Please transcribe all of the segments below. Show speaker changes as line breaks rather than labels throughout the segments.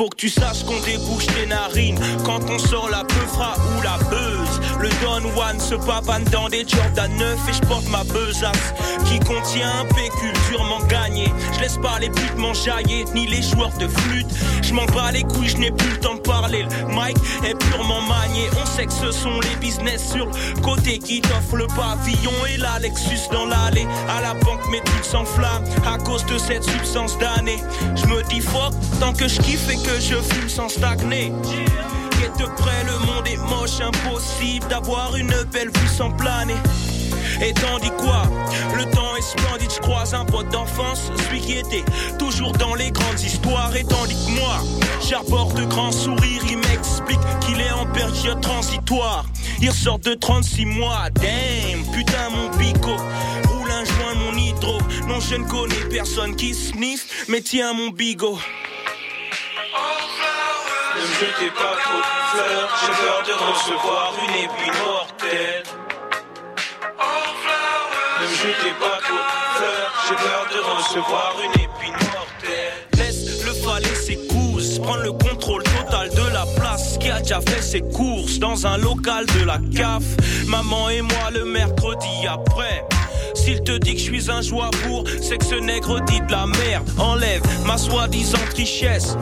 Faut que tu saches qu'on débouche tes narines quand on sort la peufra ou la buzz. Le Don One se papane dans des Jordan 9 et je porte ma besace qui contient un pécule durement gagné. Je laisse pas les putes m'enjailler ni les joueurs de flûte. Je m'en bats les couilles, je n'ai plus le temps de parler. Le mic est purement manié. On sait que ce sont les business sur le côté qui t'offrent le pavillon et la Lexus dans l'allée. À la banque, mes trucs s'enflamment à cause de cette substance d'année. Je me dis fuck tant que je kiffe et que je fume sans stagner. De près, le monde est moche, impossible d'avoir une belle vue sans planer. Et tandis quoi Le temps est splendide, je croise un pote d'enfance, celui qui était toujours dans les grandes histoires. Et tandis que moi, j'aborde de grands sourires, il m'explique qu'il est en période transitoire. Il sort de 36 mois, damn, putain mon pico. Roule un joint mon hydro. Non, je ne connais personne qui sniffe, mais tiens mon bigot.
Jetez pas trop de fleurs, j'ai peur de recevoir une épine mortelle. Ne me jetez pas trop de fleurs, j'ai peur de recevoir une épine mortelle.
Laisse le falais ses cousses, prendre le contrôle total de la place qui a déjà fait ses courses dans un local de la CAF. Maman et moi le mercredi après. S'il te dit que je suis un pour c'est que ce nègre dit de la merde. Enlève ma soi-disant richesse.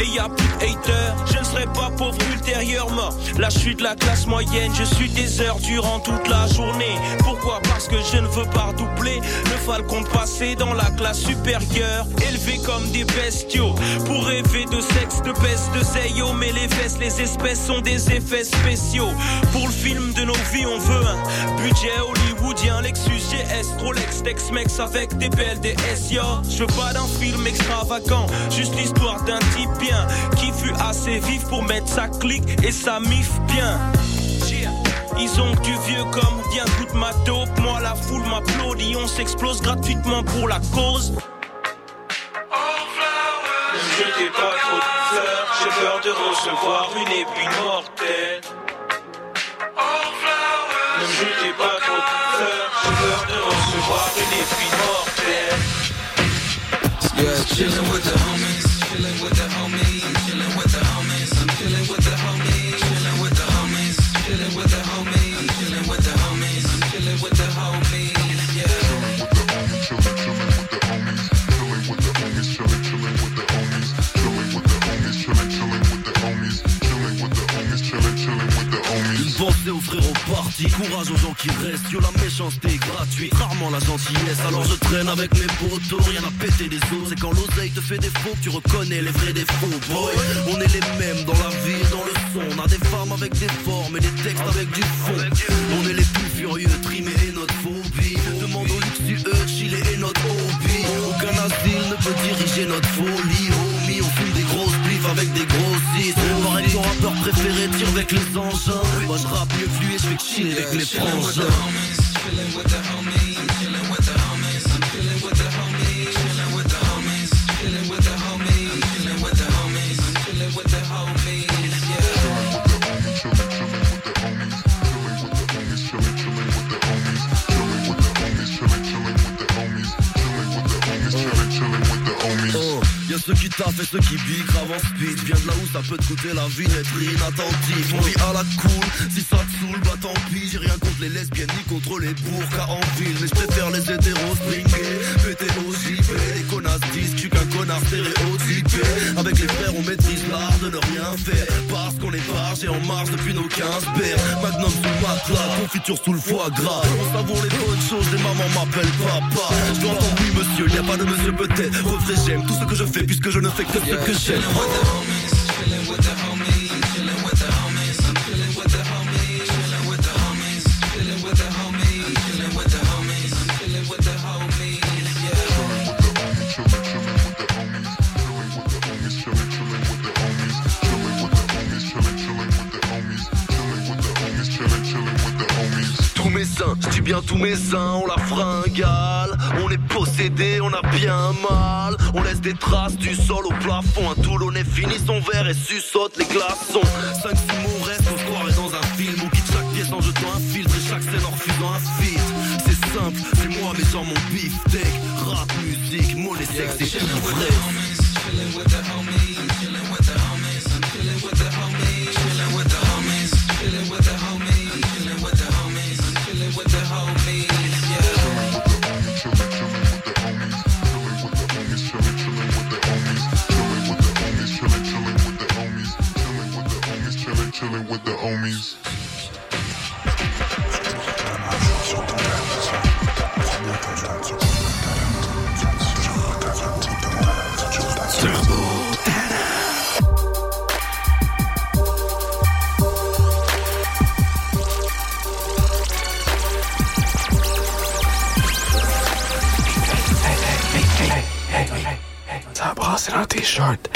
Et y plus de haters, je ne serai pas pauvre ultérieurement. Là, je suis de la classe moyenne, je suis des heures durant toute la journée. Pourquoi? Parce que je ne veux pas redoubler le falcon passé dans la classe supérieure. Élevé comme des bestiaux, pour rêver de sexe, de baisse, de zeyo. Mais les fesses, les espèces sont des effets spéciaux. Pour le film de nos vies, on veut un budget Lexus GS, Rolex, Tex-Mex avec des des SIA. Je veux pas d'un film extravagant, juste l'histoire d'un type bien qui fut assez vif pour mettre sa clique et sa mif bien. Ils ont du vieux comme bien toute ma dope. Moi, la foule m'applaudit, on s'explose gratuitement pour la cause.
Ne jetez pas trop de fleurs, j'ai peur de recevoir une épine mortelle. Ne me jetez pas recevoir une épine mortelle.
Yeah, chillin' with the homies, chillin' with the homies,
courage aux gens qui restent. Yo, la méchanceté gratuite, rarement la gentillesse. Alors je traîne avec mes potos, rien à péter des os. C'est quand l'oseille te fait défaut que tu reconnais les vrais défauts. Boy, on est les mêmes dans la vie, dans le son. On a des femmes avec des formes et des textes avec du fond. On est les plus furieux, trimés et notre phobie. Demande au luxueux, chiller et notre hobby. Aucun asile ne peut diriger notre folie. fait raidir avec les engins. Moi je rappe mieux fluide, je vais chiller avec
les
frangins. Et ceux qui biquent, grave en speed. Viens de là où ça peut te coûter la vie, être inattentif. On vit à la cool, si ça te saoule, bah tant pis. J'ai rien contre les lesbiennes ni contre les burkas en ville. Mais je préfère les hétéros au JP. Les connasses disent suis qu'un connard stéréotypé. Avec les frères, on maîtrise l'art de ne rien faire. Parce qu'on est barge et en marche depuis nos 15 pères. Magnum sous matelas, confiture sous le foie gras. On savoure les bonnes choses, les mamans m'appellent papa. Je dois entendre oui monsieur, y a pas de monsieur peut-être. Refrais, j'aime tout ce que je fais puisque je ne fais que tous mes seins, je bien tous mes seins, on la fringa on est possédé, on a bien mal. On laisse des traces du sol au plafond. Un Toulonnais finit son verre et suçote les glaçons. 5-6 mots restent, on se dans un film. On quitte chaque pièce en jetant un filtre et chaque scène en refusant un feat. C'est simple, c'est moi mais genre mon beefsteak. Rap, musique, mots, les sexes et
chilling with the homies. Stop bossing out t-shirt.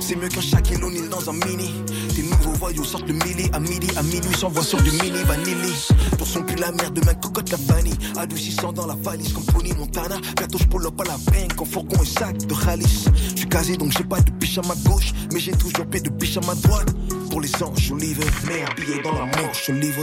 C'est mieux
qu'un Shaquille O'Neal dans un mini. Tes nouveaux voyous sortent le mili à midi, à minuit, j'envoie sur
du mini
vanilli. Pour son cul la merde, demain cocotte la vanille. Adoucissant dans la valise comme Pony Montana. Bientôt j'pull up à la banque en fourgon et sac de ralice. suis casé donc j'ai pas de biche à ma gauche, mais j'ai toujours paix de biche à ma droite. Pour les anges, je livre, mais habillé dans la manche, je livre.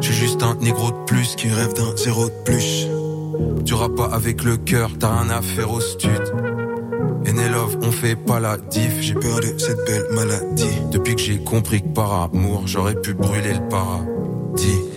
J'ai juste un négro de plus qui rêve d'un zéro de plus. Tu pas avec le cœur, t'as rien à faire au stud. Love, on fait pas la diff. J'ai peur de cette belle maladie. Depuis que j'ai compris que par amour, j'aurais pu brûler le paradis.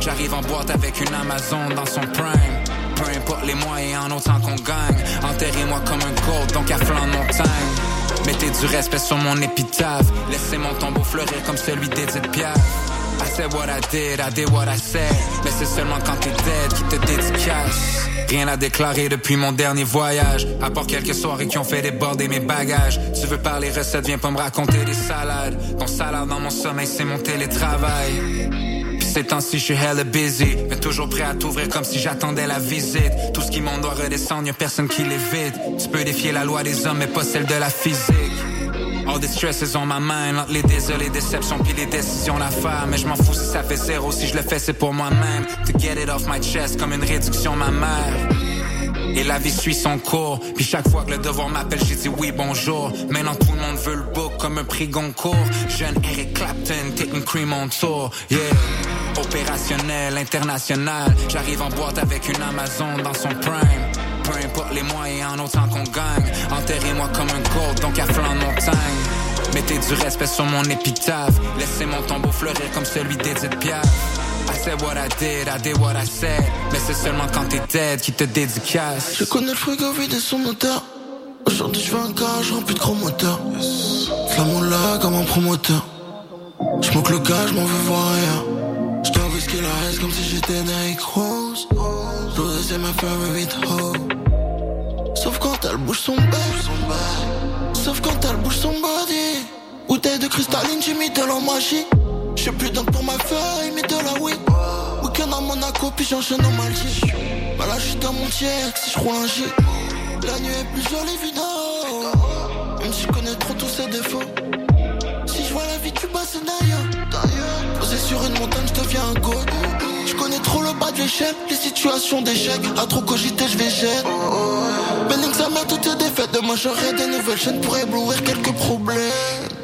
J'arrive en boîte avec une Amazon dans son prime. Peu importe les moyens, en autant qu'on gagne. Enterrez-moi comme un gold, donc à flanc de montagne. Mettez du respect sur mon épitaphe. Laissez mon tombeau fleurir comme celui d'Edith Piaf. I said what I did, I did what I said. Mais c'est seulement quand t'es dead qui te dédicace. Rien à déclarer depuis mon dernier voyage. À part quelques soirées qui ont fait déborder mes bagages. Tu veux parler recettes, viens pas me raconter des salades. Ton salade dans mon sommeil, c'est mon télétravail. Ces temps-ci, je suis hella busy, mais toujours prêt à t'ouvrir comme si j'attendais la visite. Tout ce qui monte doit redescendre, y'a personne qui l'évite. Tu peux défier la loi des hommes, mais pas celle de la physique. All this stress is on my mind. Les désirs, les déceptions, puis les décisions à faire. Mais je m'en fous si ça fait zéro. Si je le fais, c'est pour moi-même. To get it off my chest comme une réduction ma mère. Et la vie suit son cours. Puis chaque fois que le devoir m'appelle, j'ai dit oui, bonjour. Maintenant tout le monde veut le book comme un prix Goncourt. Jeune Eric Clapton, taking cream on tour. Yeah. Opérationnel, international. J'arrive en boîte avec une Amazon dans son prime. Peu importe les moyens, en autant qu'on gagne. Enterrez-moi comme un gold, donc à flanc de montagne. Mettez du respect sur mon épitaphe. Laissez mon tombeau fleurir comme celui d'Edith Piaf. I said what I did, I did what I said. Mais c'est seulement quand t'es dead qui te dédicace.
Je connais le frigo vide et son moteur. Aujourd'hui je veux un gage rempli de gros moteurs. Flamme comme un promoteur. Je manque le gars, je m'en veux voir rien. Je dois risquer la haine comme si j'étais Nike Rose. Rose c'est ma favorite hoe. Sauf quand elle bouge son bec. Sauf quand elle bouge son body. Bouteille de cristalline, j'ai mis de magique. J'ai plus d'un pour ma feuille, mais de la weed. Week-end à Monaco, puis j'enchaîne en Maldives. Bah là, j'suis dans mon tiers, si j'roule un G. La nuit est plus jolie, évidemment. Même si je connais trop tous ses défauts. Si je vois la vie, tu passes d'ailleurs. Posé sur une montagne, je deviens un god. Je connais trop le bas de l'échelle, les situations d'échec. À trop cogiter, je vais jeter. Benning sa mère, toutes tes défaites. Demain, j'aurai des nouvelles chaînes pour éblouir quelques problèmes.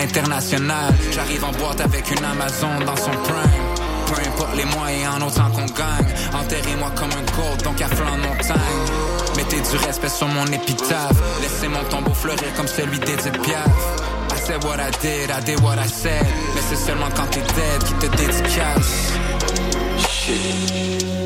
Opérationnel, international. J'arrive en boîte avec une Amazon dans son prime. Peu importe les moyens, en autant qu'on gagne. Enterrez-moi comme un gold, donc à flanc de montagne. Mettez du respect sur mon épitaphe. Laissez mon tombeau fleurir comme celui d'Edith Piaf. I said what I did, I did what I said. Mais c'est seulement quand t'es dead qui te dédicace.
Hey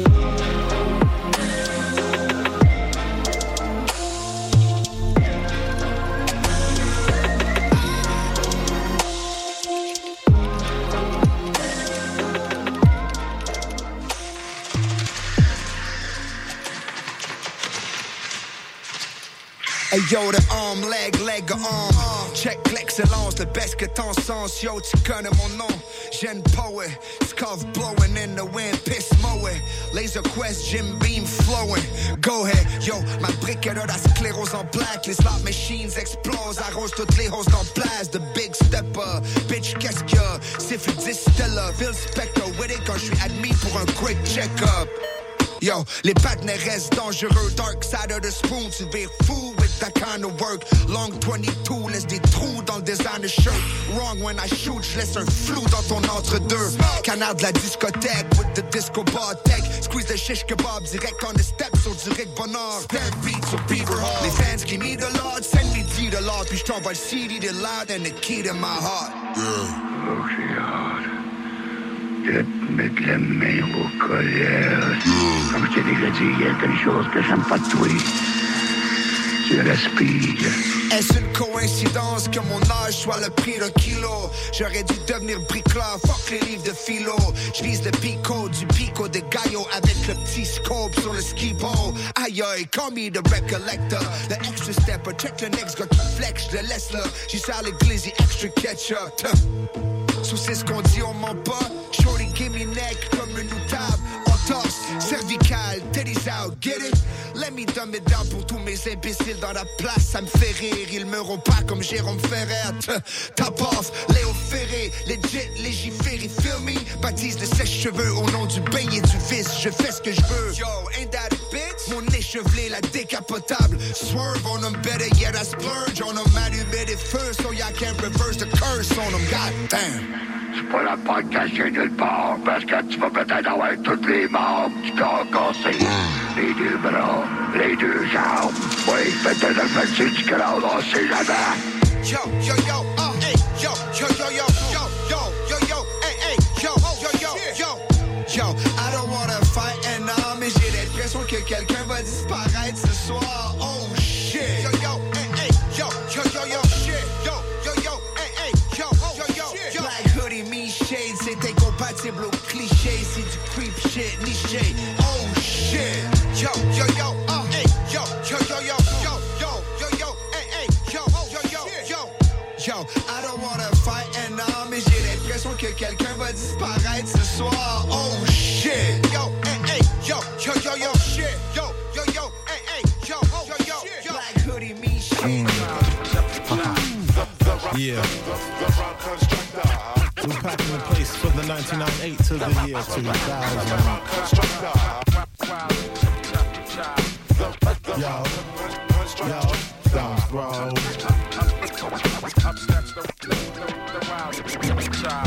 yo, the arm, leg, leg, arm. Check l'excellence, le best que t'en sens. Yo, tu connais mon nom. Jeune poet, scarf blowing in the wind, piss mowing. Laser quest, Jim beam flowing. Go ahead, yo, ma brique de la sclérose en plaques. Les slot machines explosent, arrose toutes les roses dans place. The big stepper, bitch, qu'est-ce que c'est fait distiller. Phil Spector with it quand je suis admis pour un quick check-up. Yo, les partenaires restent dangereux. Dark side of the spoon, tu vires fou that kind of work. Long 22, laisse des trous dans le designer shirt. Wrong when I shoot, je laisse un flou dans ton entre-deux. Canard de la discothèque with the disco bar tech. Squeeze the shish kebab direct on the steps au direct bonheur. Dead beats au Beaver Hall. Les fans qui me the Lord, send me to the Lord. Puis je t'envoie le CD de loud and the key to my heart.
Oh, j'ai hâte de te mettre la main au colère. Comme je t'ai déjà dit, il y a quelque chose que j'aime pas de toi.
Est-ce une coïncidence que mon âge soit le prix d'un kilo? J'aurais dû devenir bricoleur, fuck les livres de philo. Je vise le pico du pico de Gallo avec le petit scope sur le ski ball. Aïe aïe, call me the recollector. The extra stepper, check le next gars qui flex, je le laisse là. J'y sers le glizzy, extra ketchup. Sous c'est ce qu'on dit, on ment pas. Shorty, give me neck comme une cervical, teddy's out, get it? It down pour tous mes imbéciles dans la place. Ça me fait rire, ils me rompt pas comme Jérôme Ferrer. Top off, Léo Ferré, legit, légiféré, feel me? Baptise le sèche-cheveux au nom du bain et du vice. Je fais ce que je veux. Yo, ain't that a bitch? Mon échevelé, la décapotable. Swerve on them better, yet I splurge on them. Allumé des feux, so y'all can't reverse the curse on them. God damn.
C'est pas la porte cachée nulle part, parce que tu vas peut-être avoir toutes les membres du corps cassé. Les deux bras, les deux jambes. Oui, peut-être le fait du crâne, on sait jamais.
Yo, yo, yo,
The place the 1998 to the year 2000. Yo, yo, Stones Throw.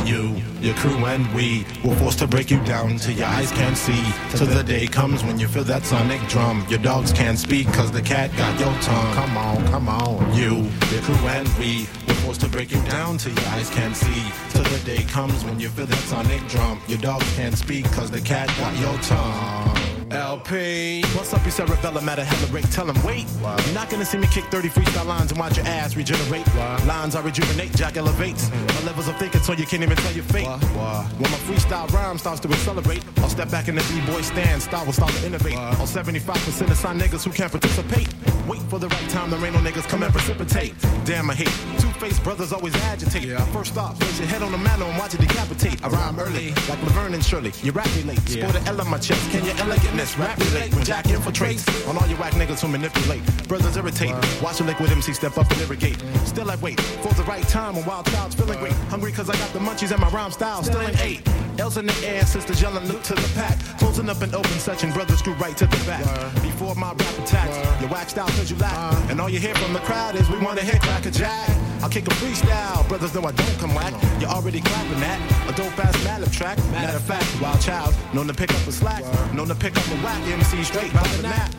You, your crew, and we were forced to break you down till your eyes can't see. Till the day comes when you feel that sonic drum. Your dogs can't speak cause the cat got your tongue. Come on, come on. You, your crew, and we forced to break you down till your eyes can't see. Till the day comes when you feel that sonic drum. Your dogs can't speak cause the cat got your tongue. LP. What's up, you cerebellum at a hella rate? Tell him, wait. You're not gonna see me kick 30 freestyle lines and watch your ass regenerate. Lines I rejuvenate, Jack elevates. Mm. My levels of thinking so you can't even tell your fate. When my freestyle rhyme starts to accelerate, I'll step back in the B-boy stand, style will start to innovate. All 75% of sign niggas who can't participate. Wait for the right time, the rain on niggas come and precipitate. Damn, I hate brothers always agitate. First off, place your head on the mantle and watch it decapitate. I rhyme early, like Laverne and Shirley. You rap late. Sport an L on my chest. Can you elegantness rap relate when Jack infiltrates on all your whack niggas who manipulate? Brothers irritate. Watch a liquid MC step up and irrigate. Still I wait for the right time when Wild Child's feeling great. Hungry cause I got the munchies and my rhyme style still ain't eight. L's in the air, sisters yelling, look to the pack. Closing up an open section, brothers screw right to the back. Before my rap attacks, you waxed out cause you lack. And all you hear from the crowd is we wanna hit crack a jack. I'll kick a freestyle, brothers know I don't come whack. You're already clapping that. A dope ass mallet track. Matter of fact, wild child, known to pick up a slack, known to pick up a whack MC straight by the nap.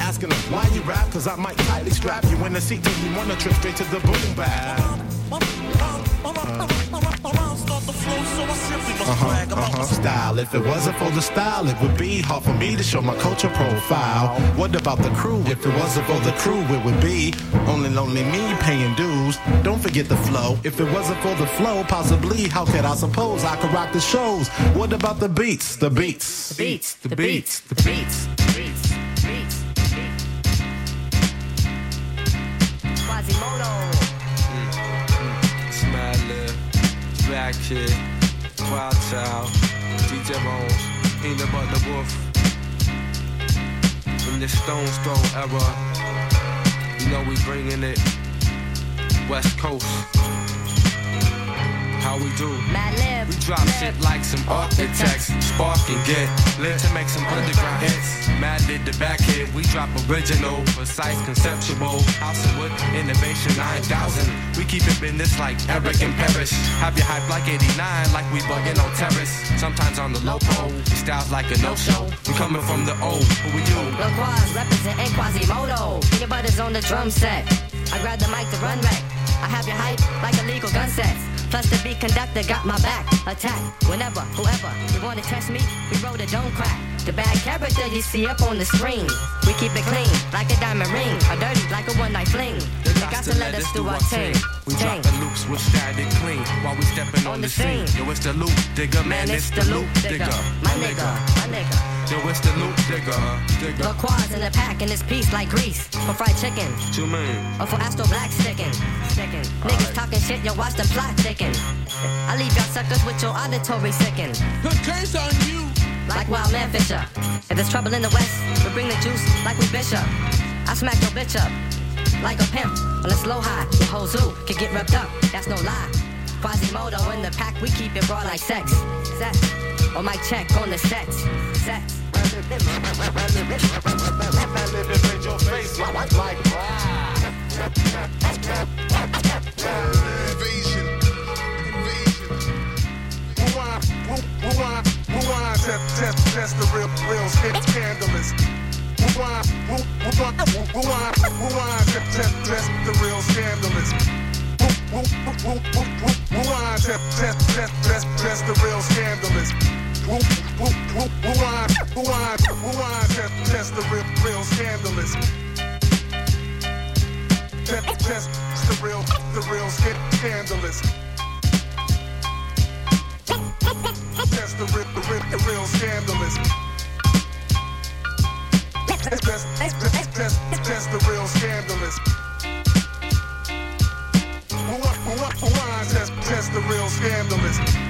Asking them why you rap, cause I might tightly strap you in the seat till you wanna trip straight to the boom bap. Uh-huh, uh-huh. Style. If it wasn't for the style, it would be hard for me to show my culture profile. What about the crew? If it wasn't for the crew, it would be only lonely me paying dues. Don't forget the flow. If it wasn't for the flow, possibly, how could I suppose I could rock the shows? What about the beats? The beats.
The beats, the beats, the beats, the beats, beats,
Quasimoto. Black Kid, Wild Child, DJ Bones, Peanut Butter Wolf. In the Stone's Throw era, you know we bringing it West Coast. How we do? We drop shit like some architects. Spark and get lit to make some underground hits. Mad did the back hit. We drop original, precise, conceptual. House of Wood, Innovation 9000. We keep it business like Eric and Parrish. Have your hype like 89, like we bugging on terrace. Sometimes on the low pole, your style's like a no-show. We coming from the old, what we do?
Lil Quaz representing Quasimoto. Peanut butter's on the drum set. I grab the mic to run wreck. I have your hype like a legal gun sets. Plus the beat conductor got my back. Attack whenever, whoever you wanna test me, we roll the don't crack. The bad character you see up on the screen. We keep it clean like a diamond ring, or dirty like a one night fling. You got to let us do our thing.
We
drop
the loops with static clean while we stepping on,
On
the
the
scene.
scene.
Yo, it's the loop digger, man, it's the loop digger.
My nigga, my nigga.
Yo, it's the loop digger, digger.
Lil Quaz in the pack in this piece like grease. For fried chicken.
You mean?
Or for Astro Black sticking. Sticking. Niggas talking shit, yo, watch the plot thicken. I leave y'all suckers with your auditory sicken.
Good case on you.
Like Wild Man Fischer. If there's trouble in the West, we bring the juice like we Bishop. I smack your bitch up like a pimp. On a slow high, your whole zoo can get ripped up. That's no lie. Quasimoto in the pack, we keep it raw like sex. Sex. Or my check on the sex. Sex.
Invasion. Invasion.
Rewind, rewind, rewind, test, test, test the real, real scandalous. Rewind, rewind, rewind, rewind, test, test, test the real scandalous. Test the real scandalous. Test the real, real scandalous. Test, the real, the real scandalous. The real scandalous. That's the real scandalous.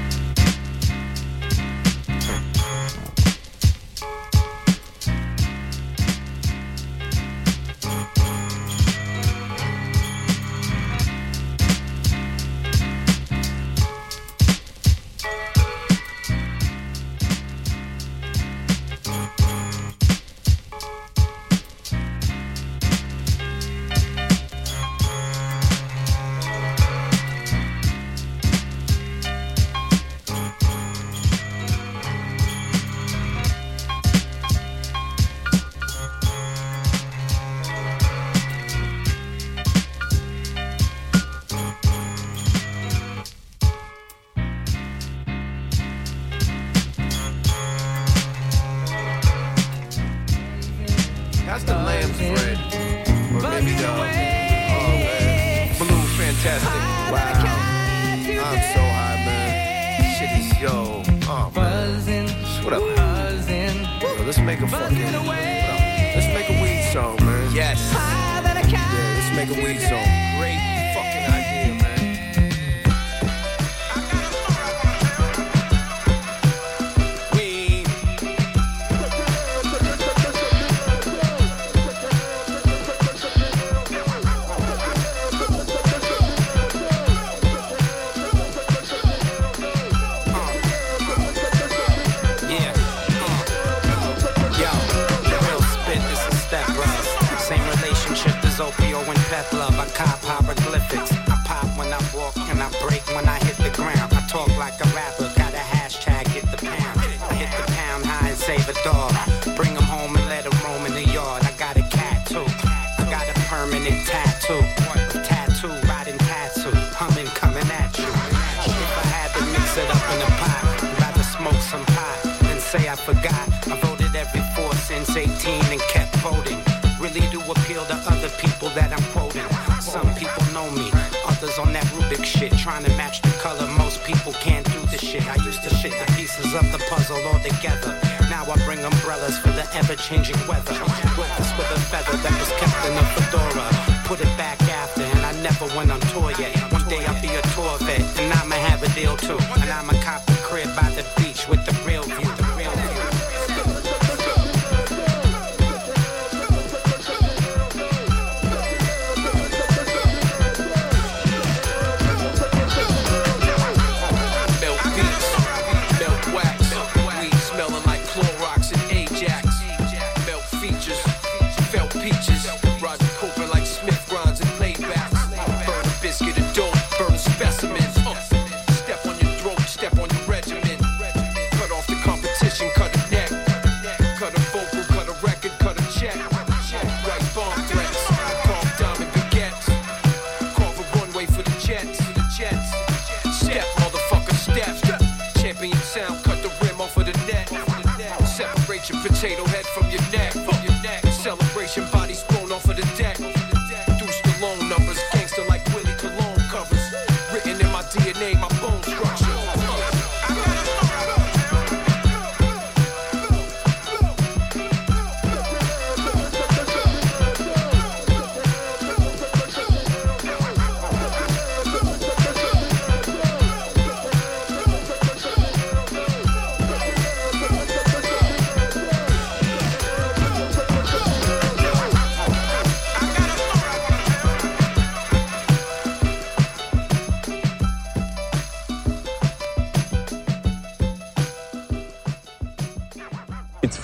Forgot. I voted every four since 18 and kept voting. Really do appeal to other people that I'm quoting. Some people know me, others on that Rubik shit, trying to match the color. Most people can't do the shit. I used to shit the pieces of the puzzle all together. Now I bring umbrellas for the ever-changing weather. Witness with a feather that was kept in a fedora. Put it back after, and I never went on tour yet. One day I'll be a tour vet, and I'ma have a deal too. And I'ma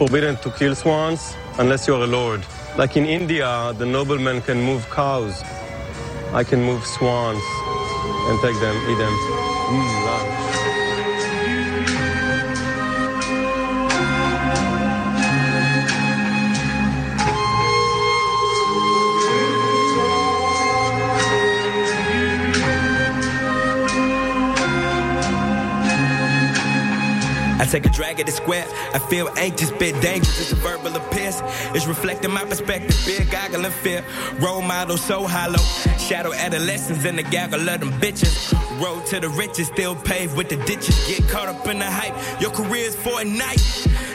forbidden to kill swans unless you're a lord. Like in India, the nobleman can move cows. I can move swans and take them, eat them. Mm,
take a drag at the square. I feel anxious, bit dangerous. It's a verbal appearance. It's reflecting my perspective. Fear, goggle, and fear. Role model so hollow. Shadow adolescents in the gaggle of them bitches. Road to the riches, still paved with the ditches. Get caught up in the hype. Your career's for a night.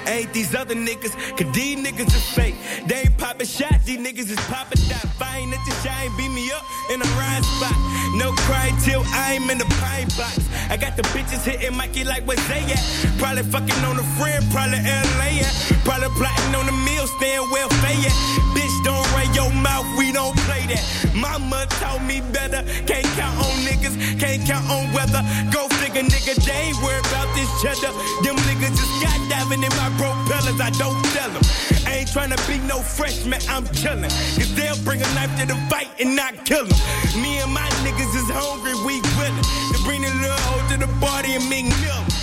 Ain't these other niggas, cause these niggas is fake. They ain't popping shots, these niggas is. If I ain't at the shine, beat me up in a rhyme spot. No cry till I'm in the pine box. I got the bitches hitting Mikey like where they at. Probably fucking on a friend, probably LA at. Probably plotting on the meal, staying well fed. Bitch, don't run your mouth, we don't play that. Mama taught me better, can't count on niggas, can't count on weather. Go figure, nigga, they ain't worried about this cheddar. Them niggas just skydiving in my propellers, I don't tell them. Ain't trying to be no freshman, I'm chillin'. Cause they'll bring a knife to the fight and not kill them. Me and my niggas is hungry, we willin'. Bring the little hoe to the party and make milk.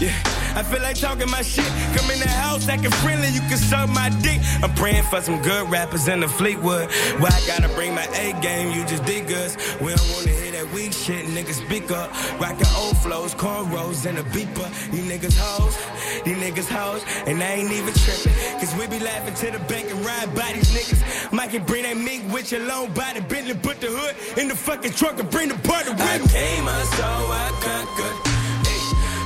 Yeah, I feel like talking my shit. Come in the house acting friendly, you can suck my dick. I'm praying for some good rappers in the Fleetwood. Why I gotta bring my A game, you just dig us. We don't wanna hear that weak shit, niggas speak up. Rockin' old flows, cornrows, and a beeper. You niggas hoes, these niggas hoes, and I ain't even tripping. Cause we be laughing to the bank and ride by these niggas. Mike can bring that mink with your long body, Bentley, put the hood in the fucking truck and bring the party with me. I came, I saw, I conquered.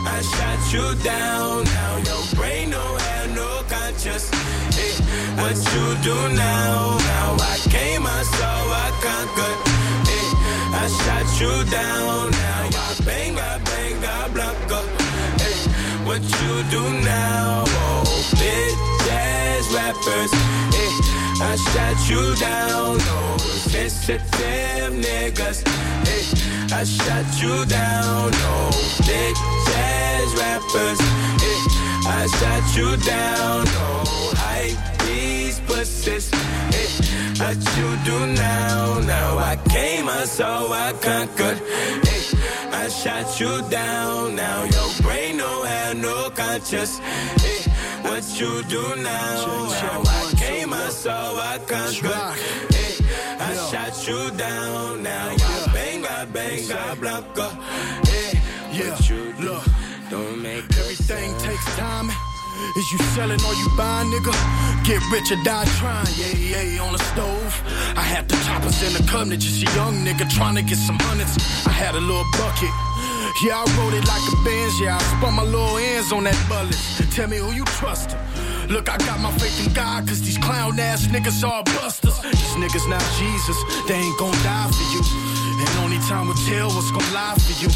I shot you down. Now your brain don't have no conscience. Hey, what you do now? Now I came, I saw, I conquered. Hey, I shot you down. Now I bang, I bang, I block up. Hey, what you do now? Oh, bitch ass rappers. Hey, I shot you down. Oh, sensitive niggas. Hey, I shot you down. Oh, bitch ass rappers. Yeah, I shot you down. Oh, hype these pussies. Yeah, what you do now? Now I came, I saw, I conquered. Yeah, I shot you down. Now your brain don't have no conscience. Yeah, what you do now? Now I came, I saw, I conquered. Yeah, I shot you down. Now I bang, I bang, I block up. Yeah, look. Don't make everything takes time. Is you selling or you buying, nigga? Get rich or die trying, yeah, yeah, on the stove. I had the choppers in the cabinet, just a young nigga trying to get some hundreds. I had a little bucket. Yeah, I wrote it like a Benz, yeah, I spun my little ends on that bullet. Tell me who you trust. Look, I got my faith in God, cause these clown ass niggas are busters. These niggas not Jesus, they ain't gon' die for you. And only time will tell what's gonna lie for you.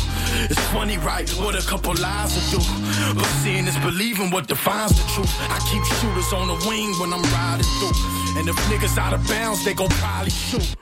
It's funny, right? What a couple lies will do. But seeing is believing what defines the truth. I keep shooters on the wing when I'm riding through. And if niggas out of bounds, they gon' probably shoot.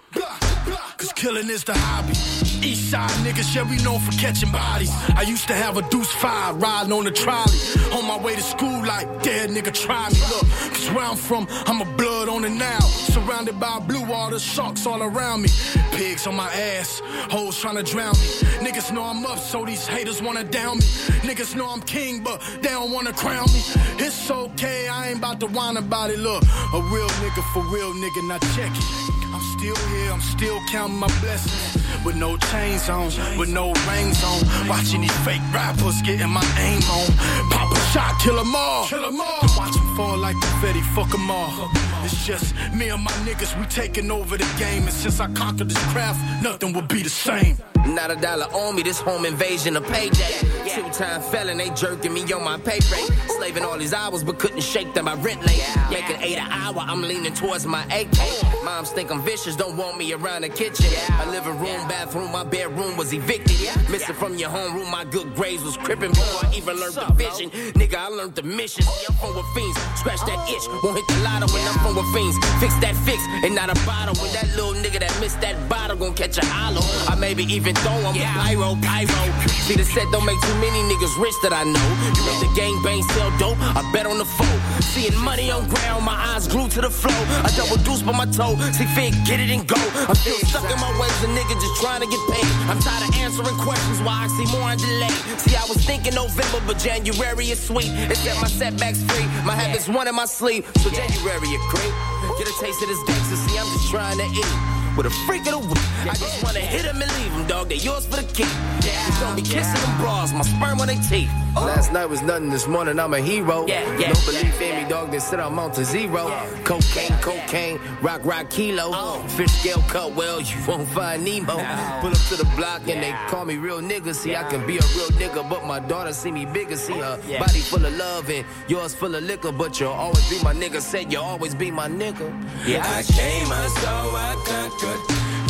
Cause killing is the hobby. East side niggas, yeah, we known for catching bodies. I used to have a deuce five riding on the trolley. On my way to school, like, dead nigga, try me. Look, cause where I'm from, I'm a blood on the now. Surrounded by blue water, sharks all around me. Pigs on my ass, hoes trying to drown me. Niggas know I'm up, so these haters wanna down me. Niggas know I'm king, but they don't wanna crown me. It's okay, I ain't about to whine about it. Look, a real nigga for real nigga, now check it. I'm still here, I'm still counting my blessings. With no chains on, with no rings on. Watching these fake rappers getting my aim on. Pop a shot, kill them all. Kill them all. Watch them fall like confetti, fuck them all. It's just me and my niggas, we taking over the game. And since I conquered this craft, nothing will be the same.
Not a dollar on me, this home invasion, a payday. Two time felon, they jerking me on my pay rate. Slaving all these hours, but couldn't shake them. I rent late. Making eight an hour, I'm leaning towards my AK. Moms think I'm vicious, don't want me around the kitchen. My living room, bathroom, my bedroom was evicted. Missing from your homeroom, my good grades was crippin' before I even learned the vision. Nigga, I learned the mission. I'm from with fiends, scratch that itch. Won't hit the lotto when I'm from with fiends. Fix that fix, and not a bottle. When that little nigga that missed that bottle gon' catch a hollow. I maybe even throw him with pyro, pyro. See, the set don't make too many niggas rich that I know. You make the gang bang sell dope, I bet on the foe. Seeing money on ground, my eyes glued to the flow. I double deuce by my toe, see fit, get it and go. I'm still stuck in my ways, a nigga just trying to get paid. I'm tired of answering questions, why I see more on delay. See, I was thinking November, but January is sweet. It set my setbacks free, my habits one in my sleep. So January a creep. Get a taste of this gangster, see, I'm just trying to eat with a freak of the week. I just wanna hit him and leave him, dog. They yours for the keep. Just don't be kissing them bras, my sperm on their teeth. Last night was nothing, this morning I'm a hero. Yeah, yeah, no belief in me, dog, then sit on Mount to zero. Cocaine, cocaine, rock, rock, kilo. Oh. Fish scale cut well, you won't find Nemo. Pull up to the block and they call me real nigga. See, I can be a real nigga, but my daughter see me bigger. See her body full of love and yours full of liquor, but you'll always be my nigga. Said you'll always be my nigga.
Yeah, I came, I saw, I conquered.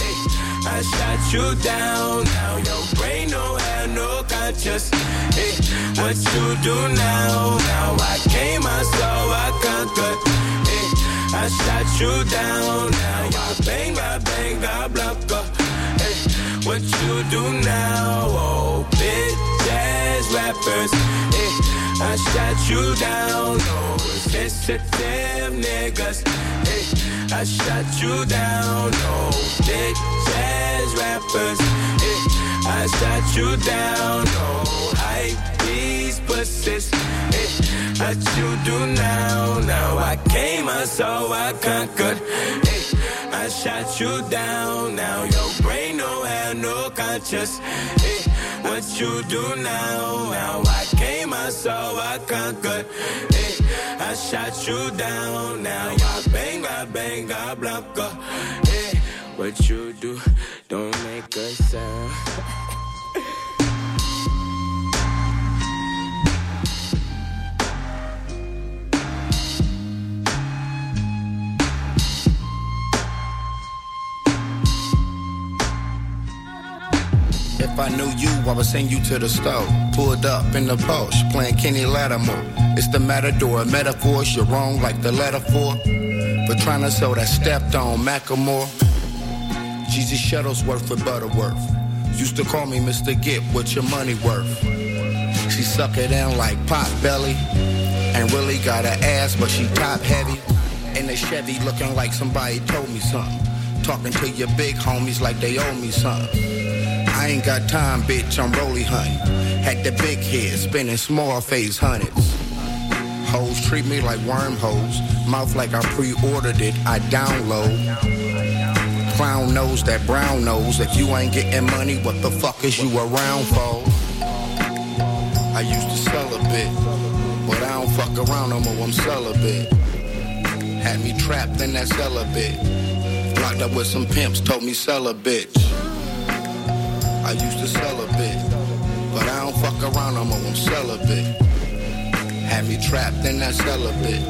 Hey, I shot you down. Now your brain don't have no conscience. Hey, what you do now? Now I came, I saw, I conquered. Hey, I shot you down. Now I bang, I bang, I block up. Hey, what you do now? Oh, bitch ass rappers. Hey, I shot you down. Oh, sensitive niggas. I shot you down. Oh, bitch ass rappers. Hey, I shot you down. Oh, hype these persist. Eh, what you do now? Now I came, I saw, I conquered. Eh, I shot you down. Now your brain don't have no conscience. Eh, what you do now? Now I came, I saw, I conquered. I shot you down. Now y'all bang, I bang, I blanca. Eh, what you do? Don't make a sound.
If I knew you, I would send you to the store. Pulled up in the Porsche, playing Kenny Lattimore. It's the matador, metaphors, you're wrong like the letter for. For trying to sell that stepped on Macklemore. Jeezy Shuttlesworth for Butterworth. Used to call me Mr. Get what your money worth. She suck it in like pot belly. And really got her ass, but she top heavy. In the Chevy looking like somebody told me something. Talking to your big homies like they owe me something. I ain't got time, bitch, I'm rolly hunting. Had the big head, spinning small face hundreds. Hoes treat me like wormholes. Mouth like I pre-ordered it, I download. Clown knows that brown nose. If you ain't getting money, what the fuck is you around for? I used to sell a bit, but I don't fuck around no more, I'm celibate. Had me trapped in that celibate. Locked up with some pimps, told me sell a bitch. I used to sell a bit, but I don't fuck around no more, I'm celibate. Had me trapped in that celibate.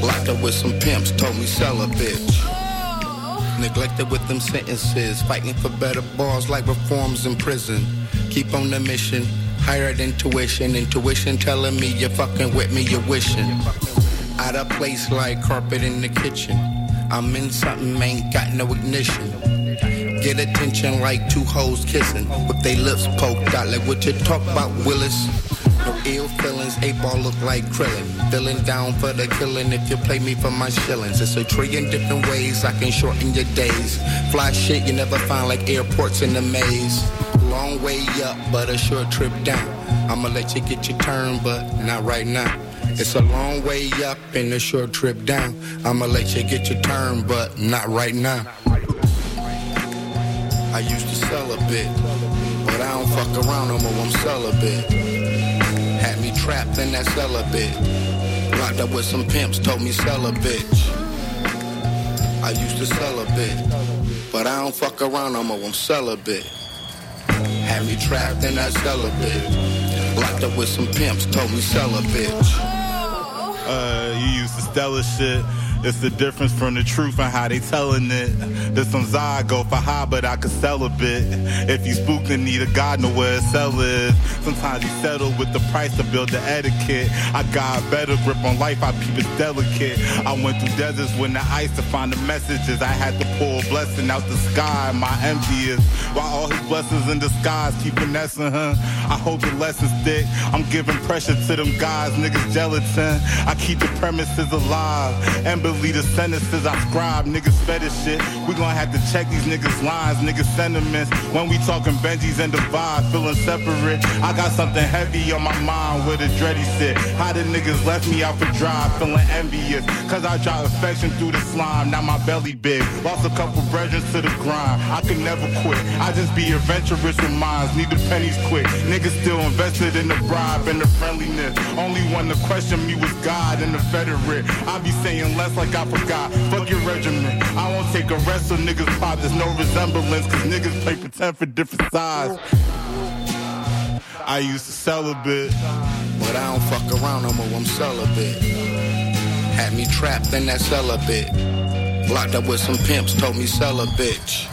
Locked up with some pimps, told me sell a bitch. Neglected with them sentences, fighting for better bars like reforms in prison. Keep on the mission, higher than tuition. Intuition telling me you're fucking with me, you're wishing. Out of place like carpet in the kitchen. I'm in something, ain't got no ignition. Get attention like two hoes kissing with they lips poked out like what you talk about, Willis. No ill feelings, eight ball look like Krillin. Feeling down for the killing if you play me for my shillings. It's a trillion different ways I can shorten your days. Fly shit you never find like airports in the maze. Long way up, but a short trip down. I'ma let you get your turn, but not right now. It's a long way up and a short trip down. I'ma let you get your turn, but not right now. I used to sell a bit, but I don't fuck around no more, I'm celibate. Had me trapped in that celibate. Locked up with some pimps, told me sell a bitch. I used to sell a bit, but I don't fuck around no more, I'm celibate. Had me trapped in that celibate. Locked up with some pimps, told me sell a bitch.
Uh, you used to Stella shit. It's the difference from the truth and how they telling it. There's some Zod go for high, but I could sell a bit. If you spooked and need a god, know where to sell is. Sometimes you settle with the price to build the etiquette. I got a better grip on life, I keep it delicate. I went through deserts when the ice to find the messages. I had to pull a blessing out the sky. My envy is while all his blessings in disguise keep finessing her. I hope the lessons stick. I'm giving pressure to them guys, niggas gelatin. I keep the premises alive and believe the sentences I scribe. Niggas fetish shit. We gonna have to check these niggas' lines, niggas' sentiments. When we talking Benjis and divide, feeling separate. I got something heavy on my mind where the dready sit. How the niggas left me out for dry, feeling envious. Cause I drop affection through the slime, now my belly big. Lost a couple brethren to the grind. I can never quit. I just be adventurous with minds, need the pennies quick. Niggas still invested in the bribe and the friendliness. Only one to question me was God and the Federate. I be saying less like I forgot. Fuck your regiment. I won't take a rest so niggas pop. There's no resemblance, cause niggas play pretend for different sides. I used to bit.
But I don't fuck around no more, I'm celibate. Had me trapped in that celibate. Locked up with some pimps, told me sell a bitch.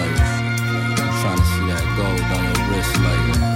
I'm trying to see that gold on your wrist later.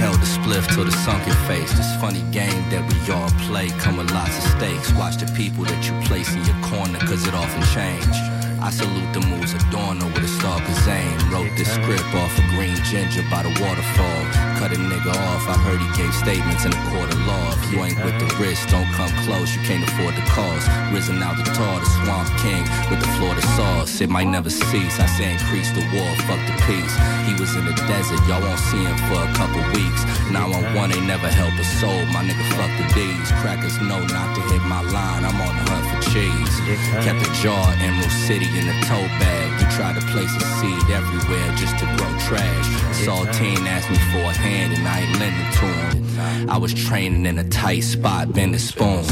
Held the spliff till the sunken face. This funny game that we all play come with lots of stakes. Watch the people that you place in your corner, cause it often change. I salute the moves Adorno with a star Kazane. Wrote this script off of green ginger by the waterfall. Cut a nigga off, I heard he gave statements in a court of law. If you ain't with the risk, don't come close, you can't afford the cost. Risen out the tar, the swamp king with the Florida sauce. It might never cease, I say increase the war, fuck the peace. He was in the desert, y'all won't see him for a couple weeks. 911 ain't never help a soul, my nigga fuck the bees. Crackers know not to hit my line, I'm on the hunt Kept a jar, Emerald City in a tote bag. You try to place a seed everywhere just to grow trash. Saltine asked me for a hand and I ain't lending to him. I was training in a tight spot, bending spoons.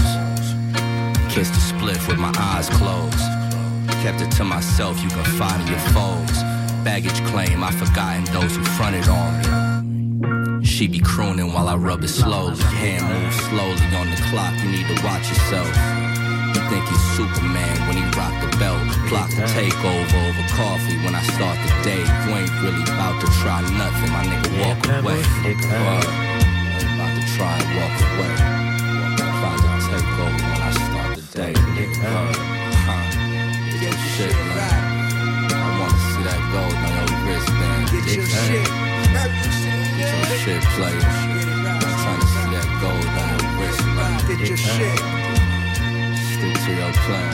Kissed a spliff with my eyes closed. Kept it to myself, you can find your foes. Baggage claim, I forgotten those who fronted on me. She be crooning while I rub it slowly. Hand move slowly on the clock, you need to watch yourself. You think he's Superman when he rock the belt. Plot to take over over coffee when I start the day. You ain't really about to try nothing, my nigga. Walk away. Word. Ain't about to try and walk away. Plot to take over when I start the day. Nigga, word. Huh. Get your shit, man. I wanna see that gold on your wrist, man. Get your shit. Get your shit, player. I'm trying to see that gold on your wrist, man. Get your shit. Stick to your plan.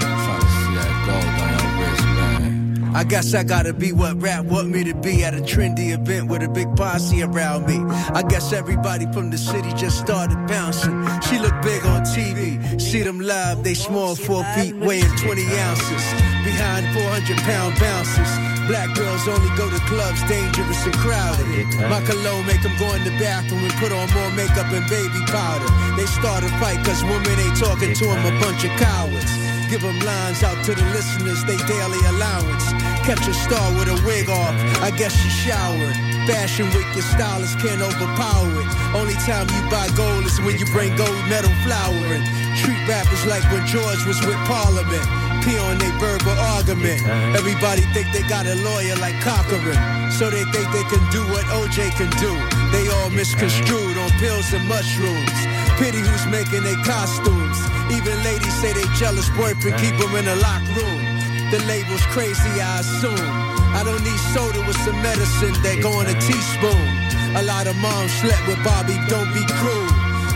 Trying to see that gold on your.
I guess I gotta be what rap want me to be at a trendy event with a big posse around me. I guess everybody from the city just started bouncing. She look big on TV. See them live, they small, four feet, weighing 20 ounces. Behind 400 pound bouncers. Black girls only go to clubs dangerous and crowded. My cologne make them go in the bathroom and put on more makeup and baby powder. They start a fight cause women ain't talking to them, a bunch of cowards. Give them lines out to the listeners, they daily allowance. Catch a star with a wig off, I guess she showered. Fashion week, your stylist can't overpower it. Only time you buy gold is when you bring gold medal flowering. Treat rappers like when George was with Parliament. Pee on they verbal argument. Uh-huh. Everybody think they got a lawyer like Cochran. So they think they can do what OJ can do. They all misconstrued on pills and mushrooms. Pity who's making their costumes. Even ladies say they jealous boyfriend keep uh-huh. them in a locked room. The label's crazy, I assume. I don't need soda with some medicine that go in a uh-huh. teaspoon. A lot of moms slept with Bobby, don't be cruel.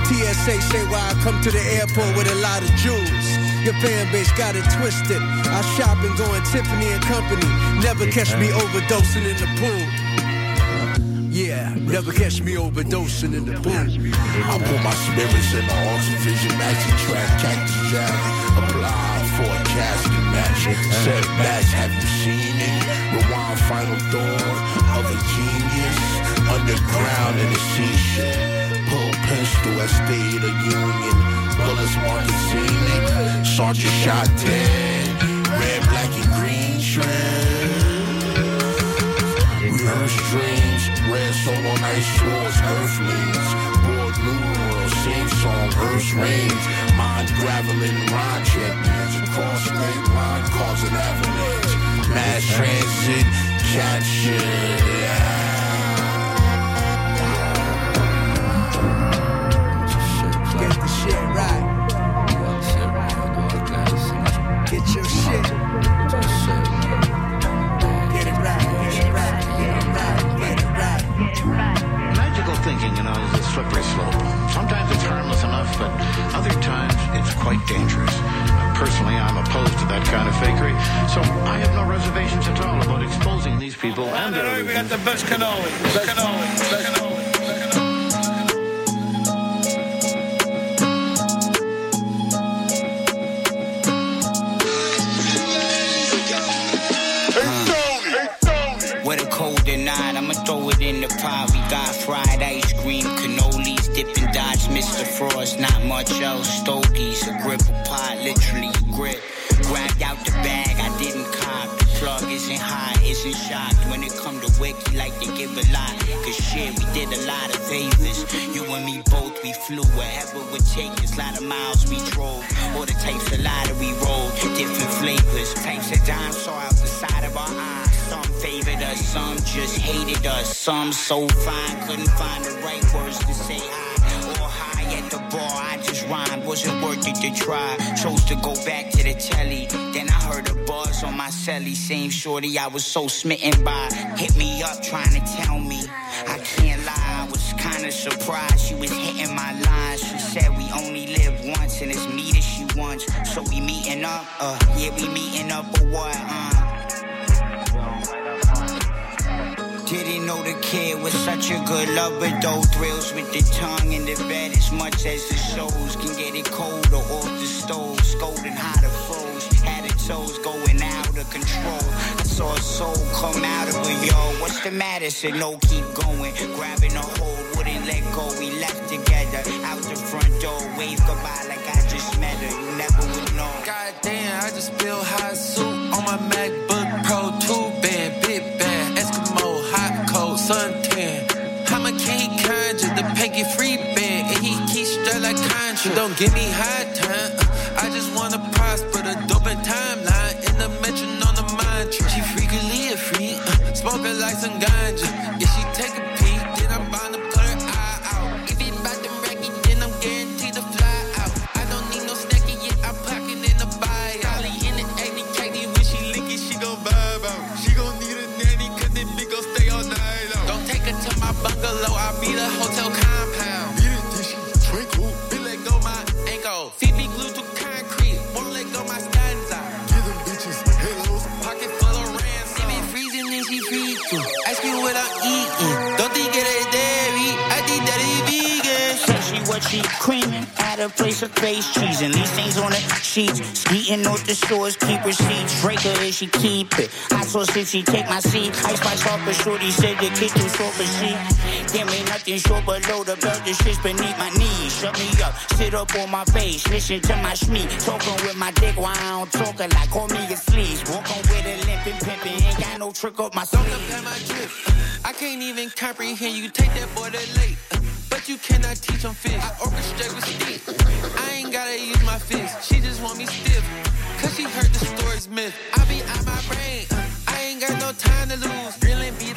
TSA say why I come to the airport with a lot of jewels. Your fan base got it twisted. I shop and go in Tiffany and Company. Never catch me overdosing in the pool. Yeah, never catch me overdosing in the pool.
I put my spirits in the vision maxi track, cactus jack. Apply for a casting match. Set match, have you seen it? Rewind final thought of a genius. Underground in the sea shit. Pull pistol at State of Union. Bullets market scenic. Sergeant shot dead. Red, black, and green shred. Rehearse dreams. Red solo night swords, earthlings. Board new world, sing song, earth rings. Mind graveling, rhyme champions. Across state line, cause an avalanche. Mass transit, capture.
Get shit right. Get your shit. Get it right. Get it right. Get it right. Get it right.
Magical thinking, you know, is a slippery slope. Sometimes it's harmless enough, but other times it's quite dangerous. Uh, personally, I'm opposed to that kind of fakery, so I have no reservations at all about exposing these people and their
We got the best cannoli. Best cannoli. Best cannoli.
Mr. Frost, not much else. Stogies, a grip of pot, literally a grip. Grabbed out the bag, I didn't cop. The plug isn't hot, isn't shocked. When it come to wiki, like to give a lot. Cause shit, we did a lot of favors. You and me both, we flew wherever would take us. Lot of miles we drove. All the types of lottery rolled, different flavors. Types of dimes saw out the side of our eyes. Some favored us, some just hated us. Some so fine, couldn't find the right words to say high at the bar, I just rhymed. Wasn't worth it to try. Chose to go back to the telly. Then I heard a buzz on my celly. Same shorty I was so smitten by. Hit me up trying to tell me. I can't lie, I was kinda surprised. She was hitting my lines. She said we only live once and it's me that she wants. So we meeting up, uh, yeah, we meeting up or what, uh. Didn't know the kid was such a good lover though. Thrills with the tongue in the bed as much as the shows. Can get it cold or off the stove. Scolding how to froze. Had her toes going out of control. I saw a soul come out of her, yo. What's the matter? Said no, keep going. Grabbing a hold, wouldn't let go. We left together. Out the front door. Wave goodbye like I just met her. You never would know.
Goddamn, I just spilled hot soup on my MacBook suntan. I'm a king conjure, the pinky free band, and he keeps straight like contra. Don't give me high time, uh, I just wanna prosper the dope and timeline in the metron on the mantra. She freakily a freak, uh, smoking like some ganja. If she
creaming at a place of face cheese and these things on the sheets. Skeeting off the stores, keep receipts. Drake her if she keep it. Hot sauce if she take my seat. Ice spice off but shorty said the kid too short but she. There ain't nothing short below the belt. The shit's beneath my knees. Shut me up, sit up on my face, listen to my schmeat. Talking with my dick while I don't talk it like call me a sleaze. Walking with a limp and pimpin', ain't got no trick up my
Don't
sleeve.
compare my drip. I can't even comprehend you take that boy that late. But you cannot teach on fish. I orchestrate with stick. I ain't gotta use my fist. She just want me stiff. Cause she heard the story's myth. I be out my brain. I ain't got no time to lose. Grilling be.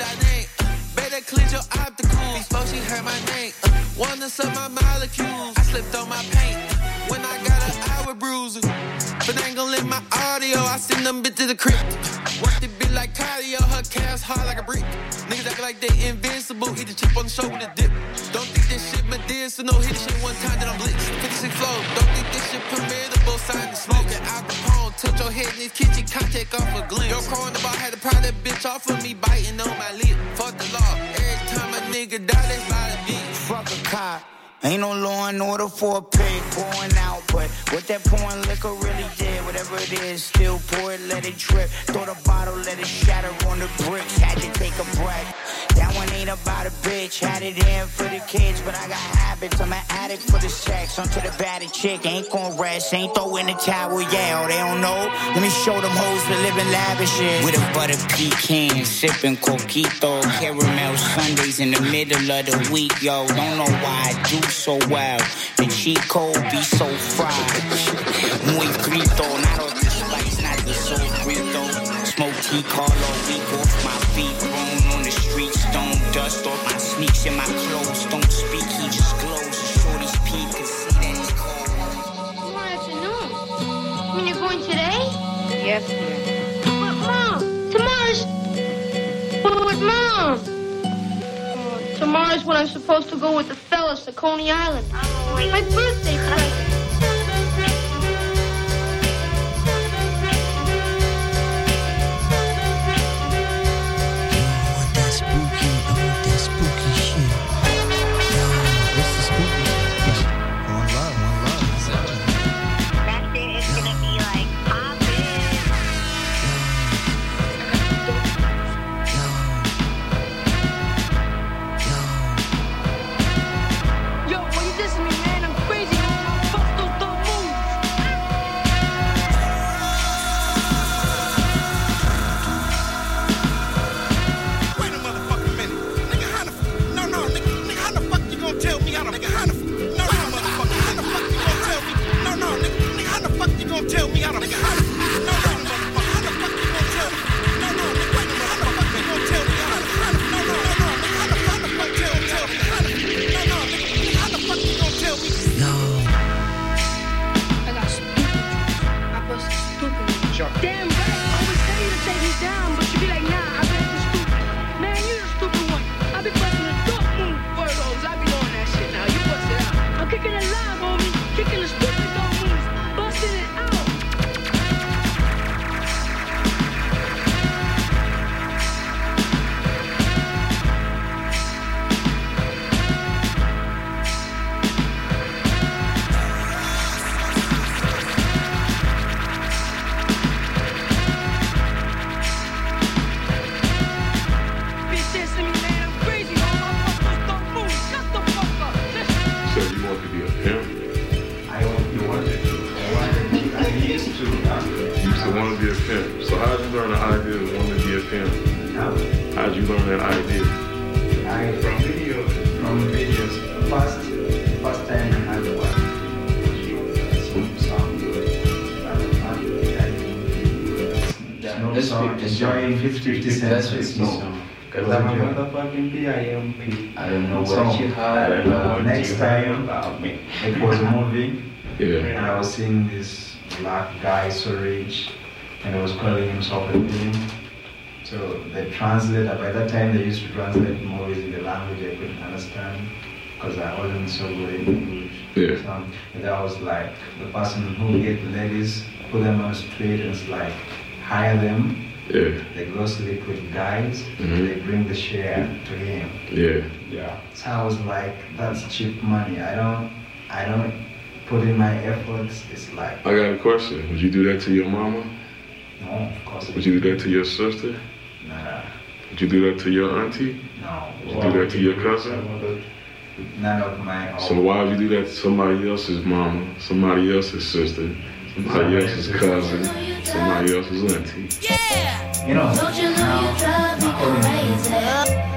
Cleanse your obstacles. Before she heard my name. Uh, Wanna suck my molecules. I slipped on my paint. Uh, when I got an hour bruiser. But I ain't gon' let my audio. I send them bitch to the crypt. Uh, Work the bitch like cardio. Her calves hard like a brick. Niggas act like they invincible. Eat the chip on the show with a dip. Don't think this shit medicinal. Hit the shit one time, then I'm blitz. 56 flow. Don't think this shit permittable. Sign the smoking. Al Capone. Tilt your head in this kitchen. Can't take off a glimpse. Yo, crowing the bar. Had to pry that bitch off of me. Biting on my lip. Fuck the law. Every time a nigga die, they slide a beat.
Fuck a cop. Ain't no law and order for a pig pouring out, but what that pouring liquor really did, whatever it is, still pour it, let it drip. Throw the bottle, let it shatter on the bricks. Had to take a breath. That one ain't about a bitch. Had it in for the kids, but I got habits. I'm an addict for the sex. Onto the batty chick, ain't gon' rest. Ain't throwing the towel, yeah, oh, they don't know. Let me show them hoes we living lavish. With a butter pecan, sipping coquito, caramel Sundays in the middle of the week, yo. Don't know why I do so wild. The cheat code be so fried. Muy frito, not off the spice, not the so frito. Smoke tea, call all off my feet. Thrown on the street, stone dust off my sneaks and my clothes. Don't speak, he just glows. The shorty's peak can see that he's cold.
Tomorrow afternoon. I mean, you're going today?
Yes, dear.
But, Mom, tomorrow's... But, Mom... Tomorrow's when I'm supposed to go with the fellas to Coney Island. My birthday.
Learn the idea of wanting to be a pimp? How'd you learn that idea?
I from video, from videos. First, first time I had one. No song, enjoying 50 cents. No. Because I'm a motherfucking PIMP. I don't know what you had. Next time, it was a movie.
Yeah.
And I was seeing this black guy so rich, and he was calling himself a pimp. So the translator, by that time they used to translate movies in the language I couldn't understand because I wasn't so good in English.
Yeah.
So, and that was like the person who get the ladies, put them on the street and it's like hire them.
Yeah.
They go sleep with guys,
Mhm.
they bring the share to him.
Yeah.
Yeah. So I was like, that's cheap money. I don't, I don't put in my efforts. It's like,
I got a question. Would you do that to your mama?
No, of course.
Would you do that to your sister?
Nah,
Would you do that to your auntie?
no.
Would you do that to your cousin?
None of my own.
So why would you do that to somebody else's mama, somebody else's sister, somebody else's cousin, somebody else's auntie?
Yeah. You know, Don't you know you drive me crazy?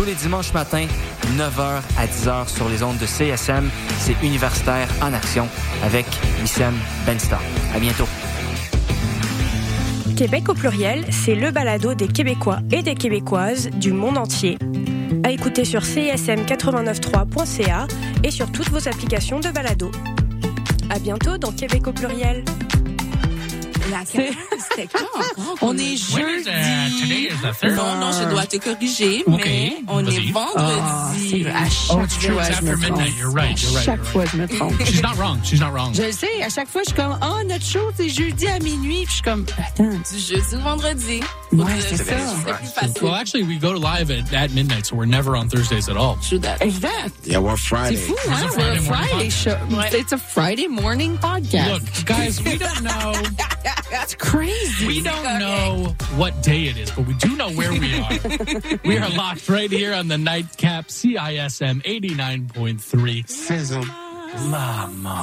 Tous les dimanches matins, 9h à 10h sur les ondes de CSM, c'est Universitaire en Action avec Wissem Benstar. À bientôt.
Québec au pluriel, c'est le balado des Québécois et des Québécoises du monde entier. À écouter sur csm893.ca et sur toutes vos applications de balado. À bientôt dans Québec au pluriel.
La c'était quand encore? On est
When is, uh, today
jeudi.
is the third?
Non, non, je dois te corriger, mais on est vendredi.
Ah, Oh, it's true. It's after midnight. You're right. You're right.
chaque fois, je me trompe.
She's not wrong. She's not wrong.
Je le sais, à chaque fois, je suis comme, oh, notre show, c'est jeudi à minuit. Puis je suis comme, attends.
Du jeudi au vendredi.
Ouais, c'est ça.
C'est facile.
Well, actually, we go live at, at midnight, so we're never on Thursdays at all.
Exact.
Yeah, we're
C'est
Friday.
fou,
It's a
hein?
Friday
We're a
morning
Friday show.
podcast.
It's a Friday morning podcast.
Look, guys, we don't know.
That's crazy.
We don't know what day it is, but we do know where we are. we are locked right here on the nightcap CISM 89.3.
Sizzle.
Mama.